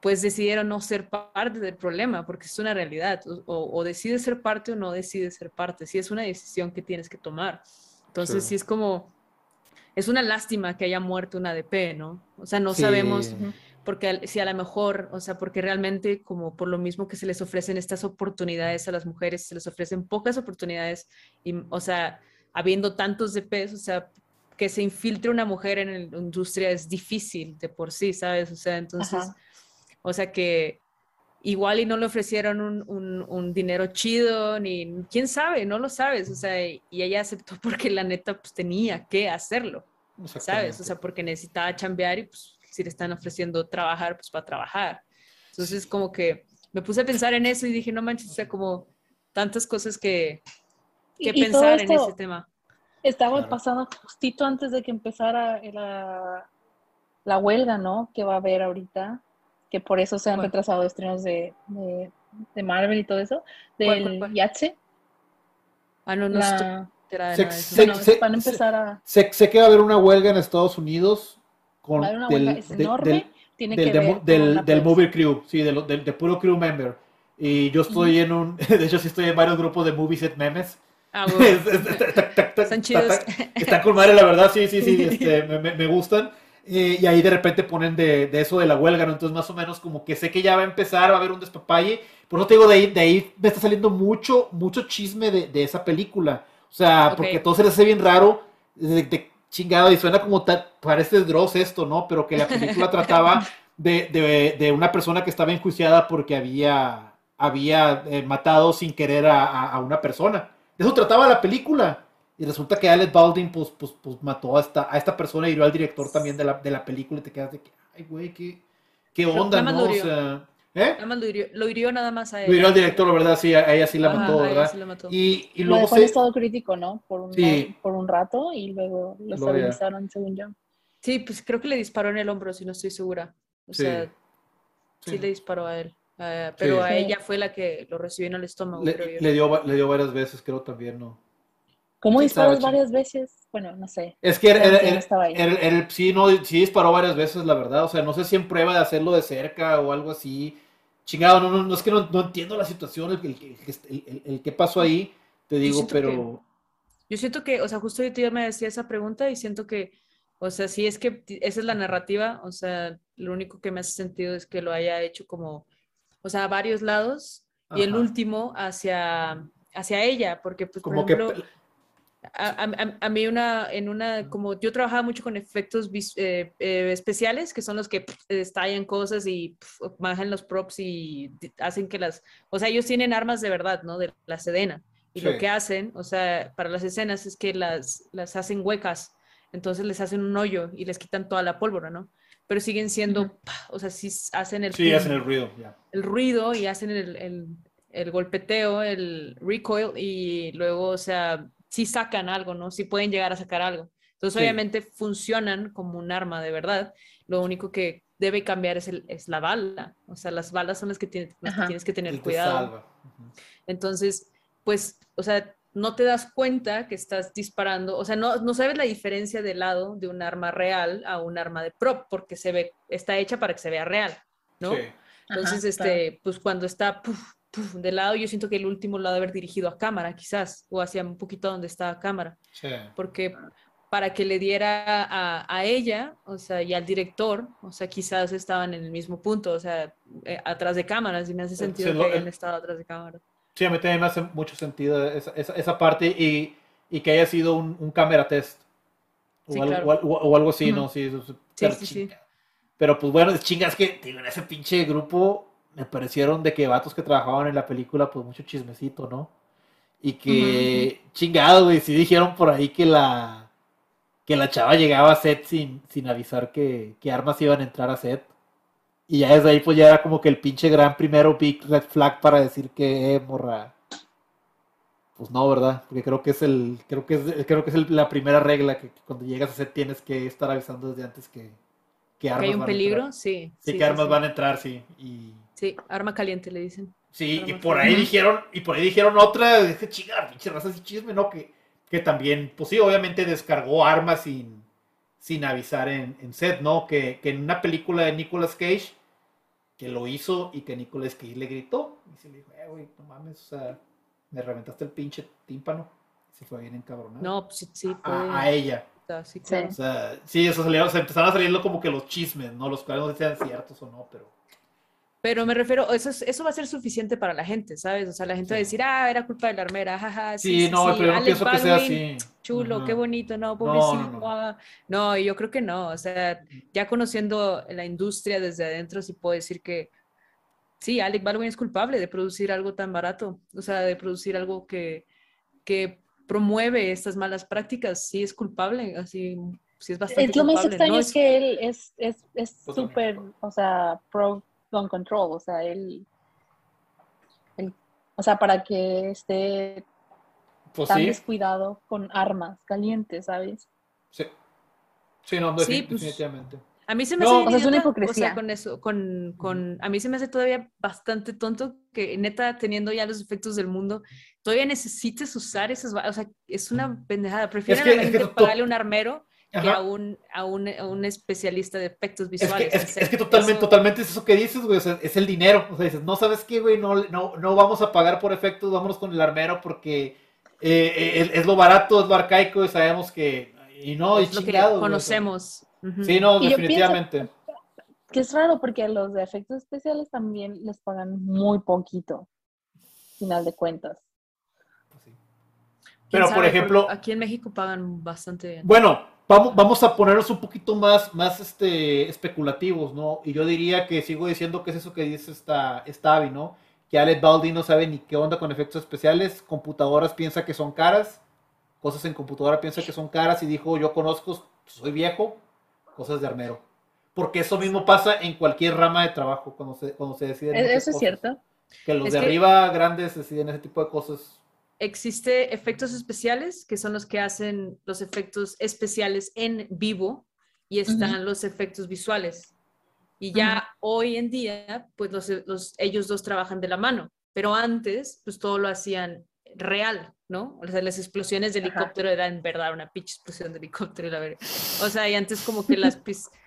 pues decidieron no ser parte del problema, porque es una realidad, o, decides ser parte o no decides ser parte, si es una decisión que tienes que tomar. Entonces, sí. es como, es una lástima que haya muerto una ADP, ¿no? O sea, no sabemos, porque si a lo mejor, o sea, porque realmente como por lo mismo que se les ofrecen estas oportunidades a las mujeres, se les ofrecen pocas oportunidades, y, o sea, habiendo tantos DPs, o sea, que se infiltre una mujer en la industria es difícil de por sí, ¿sabes? O sea, entonces, o sea que igual y no le ofrecieron un, un, dinero chido, ni quién sabe, no lo sabes, o sea, y ella aceptó *laughs* porque la neta pues tenía que hacerlo, ¿sabes? O sea, porque necesitaba chambear y pues si le están ofreciendo trabajar, pues para trabajar. Entonces, como que me puse a pensar en eso y dije, no manches, o sea, como tantas cosas que, que pensar en ese tema. Estaba pasando justito antes de que empezara la, la, huelga, ¿no? Que va a haber ahorita, que por eso se han retrasado estrenos de, de, Marvel y todo eso, del Yache. Ah, no, no, se, van a empezar a... Sé, que va a haber una huelga en Estados Unidos con va una huelga, es enorme, tiene que ver del, del movie crew, sí, del, del, puro crew member. Y yo estoy en un, *laughs* de hecho sí estoy en varios grupos de movie set memes Ah, *laughs* Están chidos. *laughs* Están con madre, la verdad, sí, sí, sí, este, me, gustan. Eh, y ahí de repente ponen de, eso de la huelga, ¿no? Entonces más o menos como que sé que ya va a empezar, va a haber un despapalle. Por no te digo, de ahí, de ahí me está saliendo mucho, mucho chisme de, esa película. O sea, porque todo se le hace bien raro, de, chingado, y suena como tal, parece Dross esto, ¿no? Pero que la película *laughs* trataba de, una persona que estaba enjuiciada porque había, había eh, matado sin querer a, una persona. De eso trataba la película. Y resulta que Alec Baldwin pues, pues, pues mató a esta, a esta persona y hirió al director también de la, de la película y te quedas de que, ay, güey, qué, qué onda, ¿no? O sea, ¿eh? lo, hirió, nada más a él. Lo hirió al director, ¿verdad? Sí, a ella sí la mató, ¿verdad? Y, y luego... Lo dejó en estado crítico, ¿no? Por un, por un rato y luego lo estabilizaron, según yo. Sí, pues creo que le disparó en el hombro, si no estoy segura. O sea, sí. le disparó a él. Eh, pero a ella fue la que lo recibió en el estómago. Le, le, dio, le dio varias veces, creo también, ¿no? ¿Cómo disparó varias veces? Bueno, no sé. Es que él, sí, no, sí disparó varias veces, la verdad. O sea, no sé si en prueba de hacerlo de cerca o algo así. Chingado, no, no, no es que no, entiendo la situación, el, el, que pasó ahí, te digo, pero... yo siento que, o sea, justo yo me decía esa pregunta y siento que o sea, sí es que esa es la narrativa, o sea, lo único que me hace sentido es que lo haya hecho como, o sea, a varios lados y el último hacia, hacia ella, porque pues, como por ejemplo, a, mí una, en una, como yo trabajaba mucho con efectos eh, eh, especiales, que son los que estallan cosas y bajan los props y hacen que las, o sea, ellos tienen armas de verdad, ¿no? De la sedena. Y lo que hacen, o sea, para las escenas es que las, las hacen huecas entonces les hacen un hoyo y les quitan toda la pólvora, ¿no? Pero siguen siendo, o sea, sí hacen el... Sí, hacen el ruido, El ruido y hacen el, el, golpeteo, el recoil y luego, o sea, sí sacan algo, ¿no? Sí pueden llegar a sacar algo. Entonces, obviamente funcionan como un arma de verdad. Lo único que debe cambiar es, el, es la bala. O sea, las balas son las que, tienes, que tienes que tener cuidado. Entonces, pues, o sea, no te das cuenta que estás disparando, o sea, no, no sabes la diferencia de lado de un arma real a un arma de prop, porque se ve, está hecha para que se vea real, ¿no? Entonces, este, pues cuando está de lado, yo siento que el último lo ha de haber dirigido a cámara, quizás, o hacia un poquito donde está cámara. Porque para que le diera a, ella, o sea, y al director, o sea, quizás estaban en el mismo punto, o sea, eh, atrás de cámaras, y me hace sentido que hayan estado atrás de cámaras. Sí, a mí también me hace mucho sentido esa, esa, parte y, y, que haya sido un, un cámara test. O, algo, o, algo, así, ¿no? Sí, sí, sí, Pero pues bueno, es chingas que en ese pinche grupo me parecieron de que vatos que trabajaban en la película, pues mucho chismecito, ¿no? Y que chingado, güey, sí dijeron por ahí que la que la chava llegaba a set sin, sin avisar que, que armas iban a entrar a set. Y ya desde ahí pues ya era como que el pinche gran primero big red flag para decir que, eh, morra. Pues no, ¿verdad? Porque creo que es el, creo que es, creo que es la primera regla que, cuando llegas a hacer tienes que estar avisando desde antes que, que armas. ¿Que hay un peligro? Sí. Sí, que armas van a entrar, sí. Y... Sí, arma caliente le dicen. Sí, y por ahí dijeron, y por ahí dijeron otra, dije, chingar, pinche raza y chisme, ¿no? Que, que también, pues sí, obviamente descargó armas sin, sin avisar en, en set, ¿no? Que, que en una película de Nicolas Cage que lo hizo y que Nicolas Cage le gritó. Y se le dijo, eh, güey, no mames, o sea, me reventaste el pinche tímpano. se fue bien encabronado. No, pues sí, sí. A, ella. Sí, O sea, sí, eso salió, o sea, empezaron a salir como que los chismes, ¿no? Los cuales no sean ciertos o no, pero pero me refiero, eso, eso va a ser suficiente para la gente, ¿sabes? O sea, la gente va a decir, ah, era culpa de la armera, jaja. Sí, sí, no, pero no pienso que sea así. Chulo, qué bonito, no, pobrecito. No, ah". no, yo creo que no. O sea, ya conociendo la industria desde adentro, sí puedo decir que sí, Alec Baldwin es culpable de producir algo tan barato, o sea, de producir algo que, que promueve estas malas prácticas, sí es culpable, así, sí es bastante es Lo más extraño es, que él es súper, es, o sea, pro con control, o sea, él, o sea, para que esté pues tan descuidado con armas calientes, ¿sabes? Sí. Sí, no, pues, definitivamente. a mí se me hace es una hipocresía. con eso, con, con, a mí se me hace todavía bastante tonto que neta, teniendo ya los efectos del mundo, todavía necesites usar esas, o sea, es una pendejada. Prefiero pagarle un armero que a un, a, un, a un, especialista de efectos visuales. Es que, es, que totalmente, eso... totalmente es eso que dices, güey, o sea, es el dinero. O sea, dices, no sabes qué, güey, no, no, no vamos a pagar por efectos, vámonos con el armero porque eh, es, lo barato, es lo arcaico y sabemos que. Y no, es, lo que conocemos. Sí, no, definitivamente. Que es raro porque los de efectos especiales también les pagan muy poquito, final de cuentas. Pero, por ejemplo. Aquí en México pagan bastante bien. Bueno, vamos, vamos a ponernos un poquito más, más este, especulativos, ¿no? Y yo diría que sigo diciendo que es eso que dice esta, esta Abby, ¿no? Que Alec Baldwin no sabe ni qué onda con efectos especiales, computadoras piensa que son caras, cosas en computadora piensa que son caras y dijo, yo conozco, soy viejo, cosas de armero. Porque eso mismo pasa en cualquier rama de trabajo cuando se, cuando se deciden. E-, eso es cierto. Que los de arriba grandes deciden ese tipo de cosas existe efectos especiales, que son los que hacen los efectos especiales en vivo, y están los efectos visuales. Y ya hoy en día, pues los, ellos dos trabajan de la mano, pero antes, pues todo lo hacían real, ¿no? O sea, las explosiones de helicóptero eran en verdad una pinche explosión de helicóptero, la verdad. O sea, y antes como que las,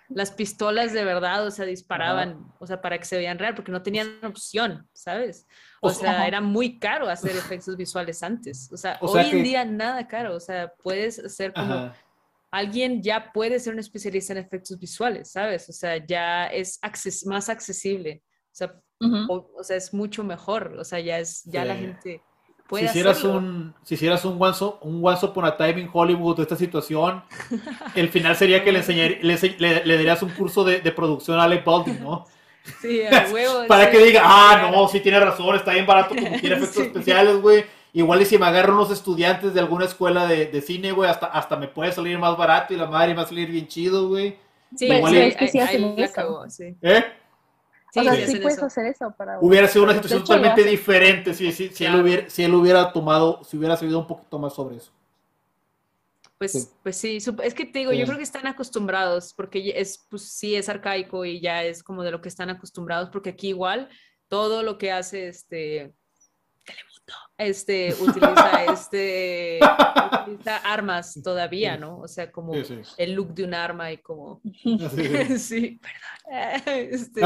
las pistolas de verdad, o sea, disparaban, o sea, para que se vean real, porque no tenían opción, ¿sabes? O sea, era muy caro hacer efectos visuales antes. O sea, hoy en día nada caro. O sea, puedes hacer como... Alguien ya puede ser un especialista en efectos visuales, ¿sabes? O sea, ya es más accesible. O sea, o, sea, es mucho mejor. O sea, ya es, ya la gente si hicieras un si hicieras un once, un once upon a time en Hollywood de esta situación *laughs* el final sería que le, enseñar, le, le, darías un curso de, de, producción a Alec Baldwin ¿no? Sí, a huevo. *laughs* Para que diga, ah, no, sí tiene razón, está bien barato como tiene *laughs* efectos especiales, güey. Igual y si me agarro unos estudiantes de alguna escuela de, de cine, güey, hasta, hasta me puede salir más barato y la madre va a salir bien chido, güey. Sí, Igual es que sí hacen eso. Sí. ¿Eh? Sí, o sea, sí, puedes hacer eso para... Hubiera sido una situación totalmente diferente si, si, si, él hubiera, si él hubiera tomado, si hubiera sabido un poquito más sobre eso. Pues sí. pues sí, es que te digo, yo creo que están acostumbrados, porque es, pues sí, es arcaico y ya es como de lo que están acostumbrados, porque aquí igual todo lo que hace este este utiliza *laughs* este utiliza armas todavía, ¿no? O sea, como el look de un arma y como *laughs* sí, perdón. *laughs* Este...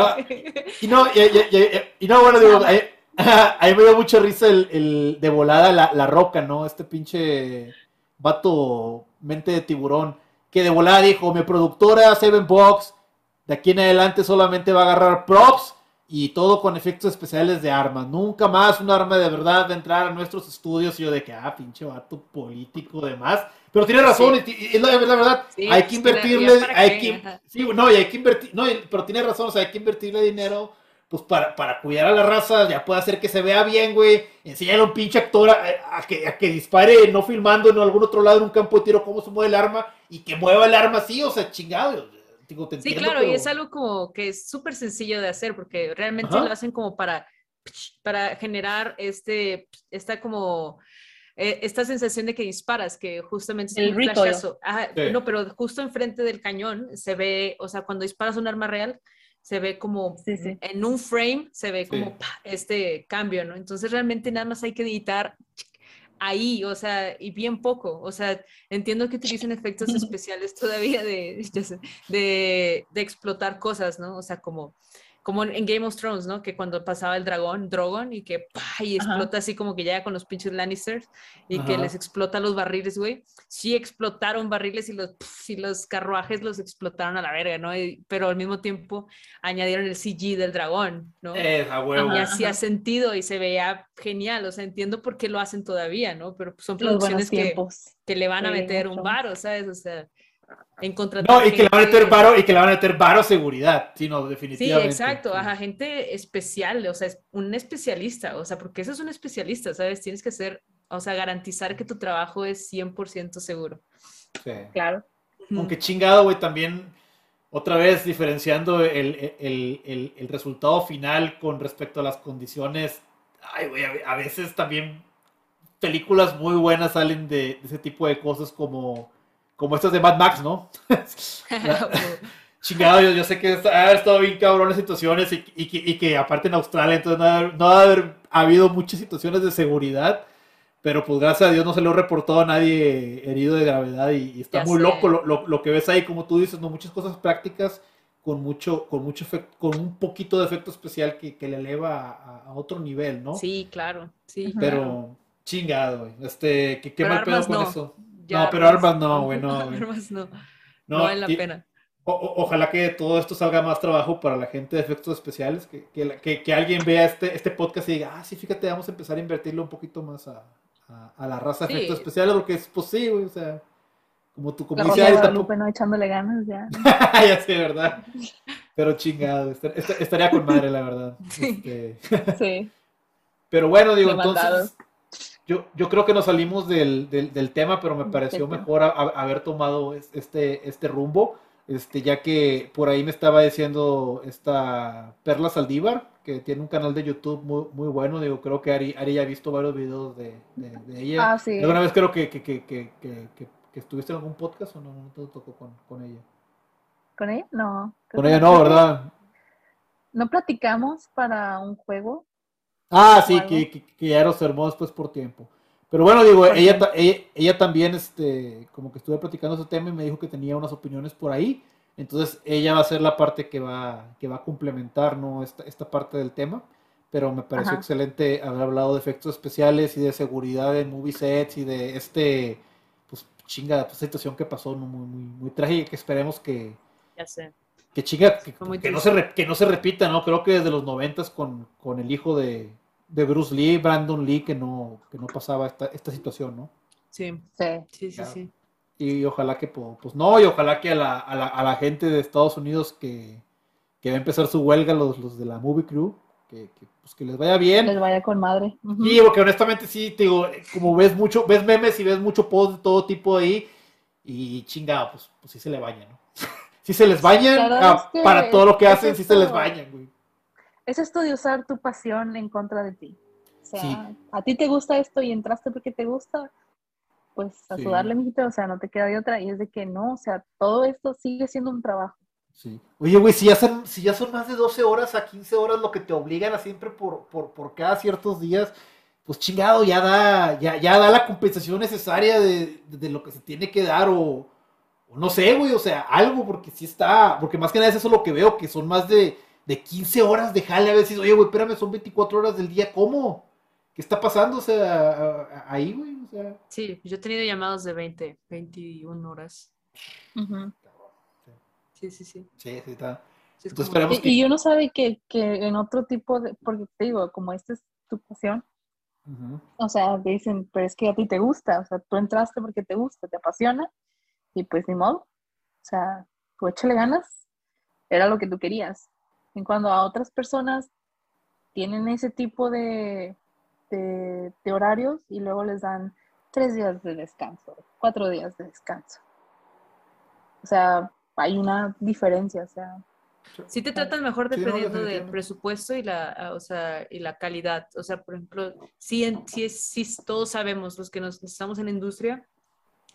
y no, y, no, bueno, digo, ahí, me dio mucha risa el, el de volada la, la, roca, ¿no? Este pinche vato mente de tiburón que de volada dijo, mi productora Seven Box de aquí en adelante solamente va a agarrar props y todo con efectos especiales de armas. Nunca más un arma de verdad de entrar a nuestros estudios y yo de que, ah, pinche vato político, demás. Pero tiene razón, y, es la, verdad, hay que invertirle, hay que, sí, no, y hay que invertir, no, pero tiene razón, o sea, hay que invertirle dinero, pues para, para cuidar a la raza, ya puede hacer que se vea bien, güey, enseñarle a un pinche actor a, que, a que dispare, no filmando en algún otro lado en un campo de tiro cómo se mueve el arma, y que mueva el arma así, o sea, chingado, sí, claro, y es algo como que es súper sencillo de hacer porque realmente lo hacen como para, para generar este, esta como, eh, esta sensación de que disparas, que justamente es el un flashazo. No, pero justo enfrente del cañón se ve, o sea, cuando disparas un arma real, se ve como en un frame, se ve como este cambio, ¿no? Entonces realmente nada más hay que editar ahí, o sea, y bien poco. O sea, entiendo que utilizan efectos *laughs* especiales todavía de, *laughs* de, de explotar cosas, ¿no? O sea, como como en Game of Thrones, ¿no? Que cuando pasaba el dragón, Drogon, y que y explota así como que llega con los pinches Lannisters y que les explota los barriles, güey. Sí explotaron barriles y los, y los carruajes los explotaron a la verga, ¿no? pero al mismo tiempo añadieron el CG del dragón, ¿no? huevo. Y hacía sentido y se veía genial, o sea, entiendo por qué lo hacen todavía, ¿no? Pero son producciones que, que, le van a meter un varo, ¿sabes? O sea, en No, y que le van a meter varo, y que le van a meter varo seguridad, sino definitivamente. Sí, exacto, ajá, gente especial, o sea, es un especialista, o sea, porque eso es un especialista, ¿sabes? Tienes que ser, o sea, garantizar que tu trabajo es 100% seguro. Sí. Claro. Aunque chingado, güey, también, otra vez diferenciando el, el, el, resultado final con respecto a las condiciones, ay, güey, a, veces también películas muy buenas salen de, de ese tipo de cosas como como estas de Mad Max, ¿no? *laughs* Chingado, yo, sé que ha estado bien cabrón las situaciones y, y, que, aparte en Australia, entonces no ha, haber habido muchas situaciones de seguridad, pero pues gracias a Dios no se le ha reportado a nadie herido de gravedad y, está muy loco lo, lo, que ves ahí, como tú dices, ¿no? Muchas cosas prácticas con mucho, con mucho efecto, con un poquito de efecto especial que, que le eleva a, otro nivel, ¿no? Sí, claro, sí. Pero, Chingado, güey. Este, ¿qué, qué mal pedo con eso? No, pero armas no, güey, no. *laughs* Armas no. No, vale la pena. ojalá que todo esto salga más trabajo para la gente de efectos especiales, que, que, que, alguien vea este, este podcast y diga, ah, sí, fíjate, vamos a empezar a invertirle un poquito más a, a, la raza de efectos especiales, porque es posible, pues, o sea, como tu como dice ahorita. no echándole ganas ya. *laughs* ya sé, ¿verdad? Pero chingado, estaría con madre, la verdad. *laughs* Sí. Este, sí. Pero bueno, digo, entonces, yo, yo creo que nos salimos del, del, tema, pero me pareció mejor haber tomado este, este rumbo, este, ya que por ahí me estaba diciendo esta Perla Saldívar, que tiene un canal de YouTube muy, muy bueno, digo, creo que Ari, Ari ya ha visto varios videos de, de, ella. Ah, sí. Alguna vez creo que, que, que, que, estuviste en algún podcast o no, no te tocó con, con ella. ¿Con ella? No. Con ella no, ¿verdad? ¿No platicamos para un juego? Ah, sí, que, que, que, ya nos armó después por tiempo. Pero bueno, digo, ella, ella, también, este, como que estuve platicando ese tema y me dijo que tenía unas opiniones por ahí. Entonces ella va a ser la parte que va, que va a complementar ¿no? esta, esta parte del tema. Pero me pareció excelente haber hablado de efectos especiales y de seguridad en movie sets y de este, pues chinga, pues, situación que pasó muy, muy, muy trágica que esperemos que... Ya sé. Que chinga, que, no se, que no se repita, ¿no? Creo que desde los noventas con, con el hijo de, de Bruce Lee, Brandon Lee, que no, que no pasaba esta, esta situación, ¿no? Sí, sí, sí, sí, Y ojalá que, pues no, y ojalá que a la, a la, a la gente de Estados Unidos que, que, va a empezar su huelga, los, los de la Movie Crew, que, que, pues que les vaya bien. Les vaya con madre. Sí, porque honestamente sí, te digo, como ves mucho, ves memes y ves mucho post de todo tipo ahí, y chingado, pues, pues sí se le baña, ¿no? Sí se les bañan, ah, para todo lo que hacen, sí se les bañan, güey es esto de usar tu pasión en contra de ti. O sea, a ti te gusta esto y entraste porque te gusta, pues a sudarle, mijito, o sea, no te queda de otra. Y es de que no, o sea, todo esto sigue siendo un trabajo. Sí. Oye, güey, si ya, son, si ya son más de 12 horas a 15 horas lo que te obligan a siempre por, por, por cada ciertos días, pues chingado, ya da, ya, ya da la compensación necesaria de, de, lo que se tiene que dar o no sé, güey, o sea, algo, porque sí está, porque más que nada es eso lo que veo, que son más de de 15 horas de jale a veces, oye, güey, espérame, son 24 horas del día, ¿cómo? ¿Qué está pasando? O sea, ahí, güey, o sea. Sí, yo he tenido llamados de 20, 21 horas. Sí, sí, sí. Sí, sí, está. y, uno sabe que, en otro tipo de, porque te digo, como esta es tu pasión, o sea, dicen, pero es que a ti te gusta, o sea, tú entraste porque te gusta, te apasiona, y pues ni modo, o sea, tú échale ganas, era lo que tú querías. En cuando a otras personas tienen ese tipo de, de, horarios y luego les dan tres días de descanso, cuatro días de descanso. O sea, hay una diferencia, o sea. Sí te tratan mejor dependiendo del presupuesto y la, o sea, y la calidad. O sea, por ejemplo, sí, sí, sí, todos sabemos, los que nos estamos en la industria,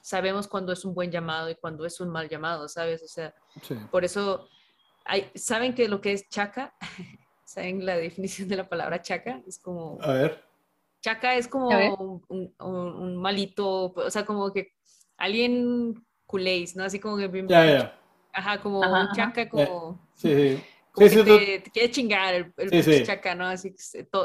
sabemos cuando es un buen llamado y cuando es un mal llamado, ¿sabes? O sea, por eso ¿Saben que lo que es chaca? *laughs* ¿Saben la definición de la palabra chaca? Es como... A ver. Chaca es como un, malito, o sea, como que alguien culéis, ¿no? Así como que... Ya, ya. Ajá, como un chaca, como... Sí, sí. Como que te, quiere chingar el, el chaca, ¿no? Así que todo,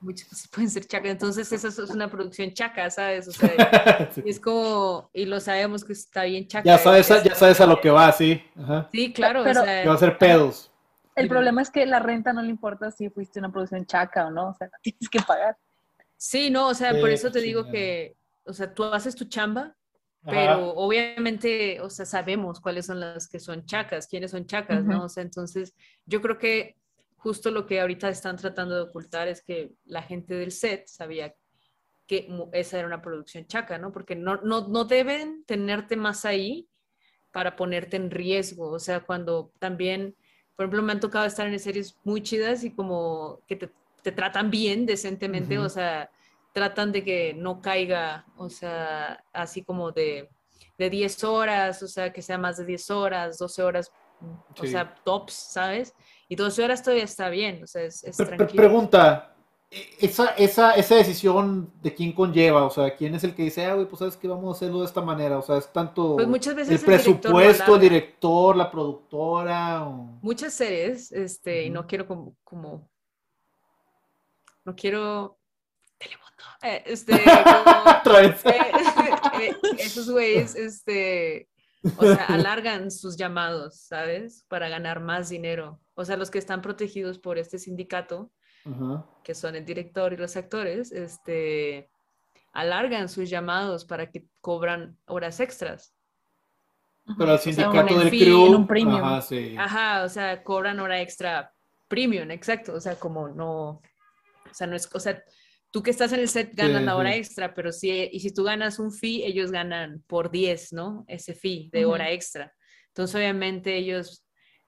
muchos pueden ser chaca. Entonces, esa es una producción chaca, ¿sabes? O sea, *laughs* es como, y lo sabemos que está bien chaca. Ya sabes, ya sabes a lo que va, sí. Sí, claro. Pero, o sea, va a ser pedos. El problema es que la renta no le importa si fuiste una producción chaca o no, o sea, *laughs* tienes que pagar. Sí, no, o sea, por eso te digo que, o sea, tú haces tu chamba, pero obviamente, o sea, sabemos cuáles son las que son chacas, quiénes son chacas, ¿no? O sea, entonces, yo creo que justo lo que ahorita están tratando de ocultar es que la gente del set sabía que esa era una producción chaca, ¿no? Porque no, no, no deben tenerte más ahí para ponerte en riesgo. O sea, cuando también, por ejemplo, me han tocado estar en series muy chidas y como que te, te tratan bien, decentemente, o sea, tratan de que no caiga, o sea, así como de, de 10 horas, o sea, que sea más de 10 horas, 12 horas, o sea, tops, ¿sabes? Y 12 horas todavía está bien, o sea, es, tranquilo. Pregunta, esa, esa, esa decisión de quién conlleva, o sea, quién es el que dice, ah, güey, pues sabes que vamos a hacerlo de esta manera, o sea, es tanto pues muchas veces el presupuesto, el director, la productora. Muchas series, este, y no quiero como, como, no quiero Telemundo. Eh, este, *laughs* eh, eh, esos güeyes, este, o sea, alargan sus llamados, ¿sabes? Para ganar más dinero. O sea, los que están protegidos por este sindicato, que son el director y los actores, este, alargan sus llamados para que cobran horas extras. Pero el sindicato del crew, Ajá, sí. Ajá, o sea, cobran hora extra premium, exacto. O sea, como no, o sea, no es, o sea, tú que estás en el set ganas la hora extra, pero si, y si tú ganas un fee, ellos ganan por 10, ¿no? Ese fee de hora extra. Entonces, obviamente, ellos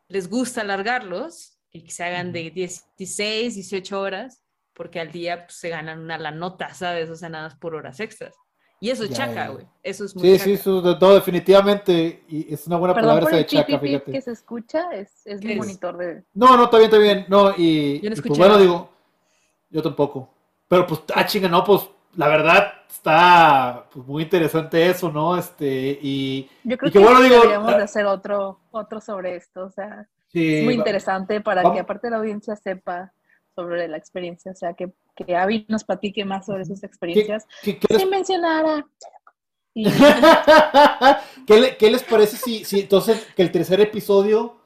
les gusta alargarlos y que se hagan de 16, 18 horas, porque al día pues, se ganan una la nota, ¿sabes? O sea, nada más por horas extras. Y eso es chaca, güey. Eso es muy Sí, sí, eso, todo, definitivamente. Y es una buena palabra esa de chaca, fíjate. que se escucha es, es mi monitor de. No, no, está bien, está bien. No, y, yo no pues, bueno, digo, yo tampoco. Pero pues, ah, chinga, no, pues la verdad está pues, muy interesante eso, ¿no? Este, y, Yo creo que, bueno, digo, deberíamos de ah, hacer otro, otro sobre esto, o sea, es muy interesante para que aparte la audiencia sepa sobre la experiencia, o sea, que, que Avi nos platique más sobre sus experiencias, sin mencionar a... *laughs* ¿Qué, ¿Qué, les parece si, si entonces que el tercer episodio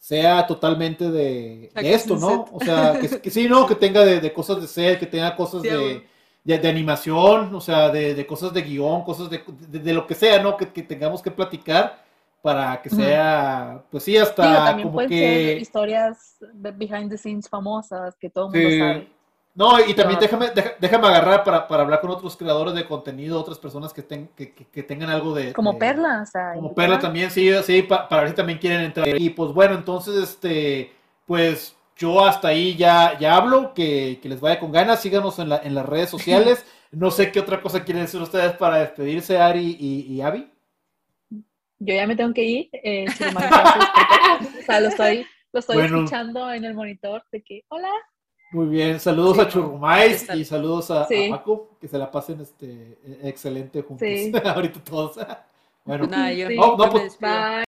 sea totalmente de, esto, ¿no? O sea, que, sí, ¿no? Que tenga de, cosas de ser, que tenga cosas de, de, animación, o sea, de, cosas de guion, cosas de, lo que sea, ¿no? Que, tengamos que platicar para que sea, pues sí, hasta como que... Ser historias behind the scenes famosas que todo el mundo sabe. No, y también déjame, déjame agarrar para, para, hablar con otros creadores de contenido, otras personas que, que, que, tengan algo de... Como Perla, o sea... Como Perla también, sí, sí, para, para ver si también quieren entrar. Y pues bueno, entonces, este, pues yo hasta ahí ya, ya hablo, que, que les vaya con ganas, síganos en, la, en las redes sociales. *laughs* No sé qué otra cosa quieren decir ustedes para despedirse, Ari y, y Abby. Yo ya me tengo que ir. Eh, o sea, lo estoy, lo estoy escuchando en el monitor de que, hola, muy bien, saludos a Churrumais y saludos a, Paco, que se la pasen este excelente juntos. *laughs* Ahorita todos. *laughs* bueno, no, yo no, pues, Bye.